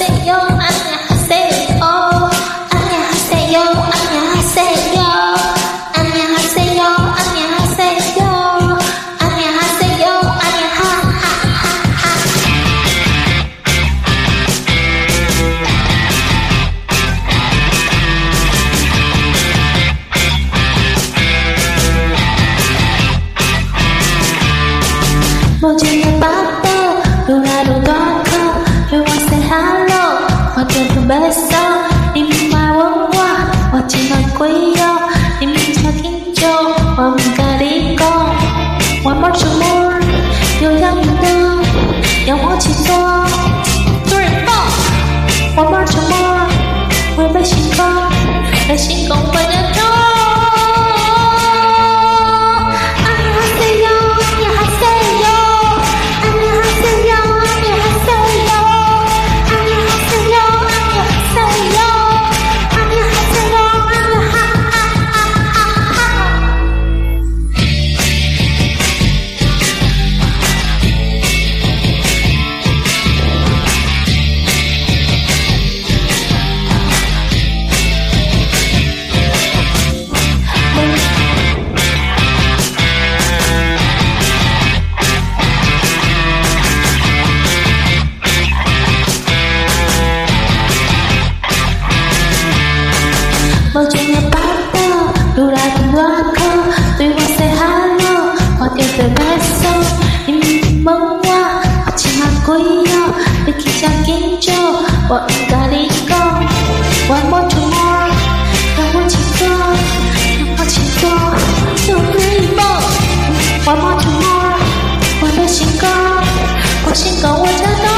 say you 我咪甲你讲，我怕沉默，又想你多，又怕牵挂，做人难。我怕沉默，会被心伤，内心狂奔的。想隐瞒我，我真难过。你去想几多，我不甲你讲。我无出莫，我无出莫，我无出莫，就你无。我无出莫，我不心肝，我心肝，我真。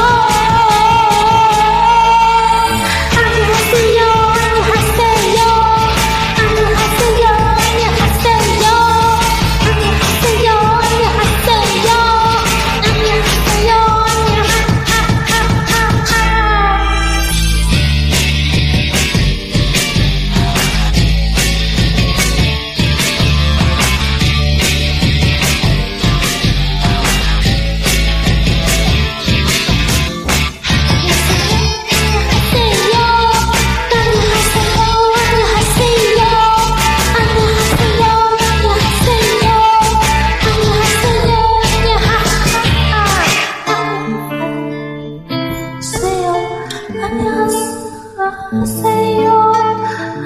안녕하세요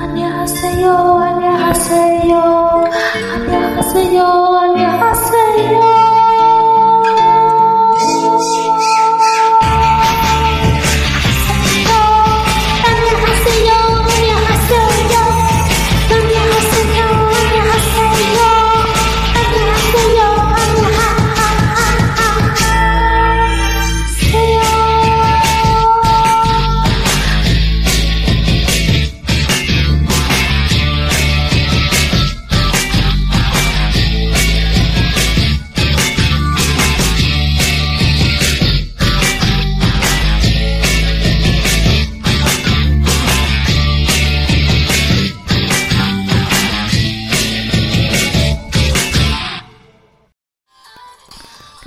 안녕하세요 안녕하세요 안녕하세요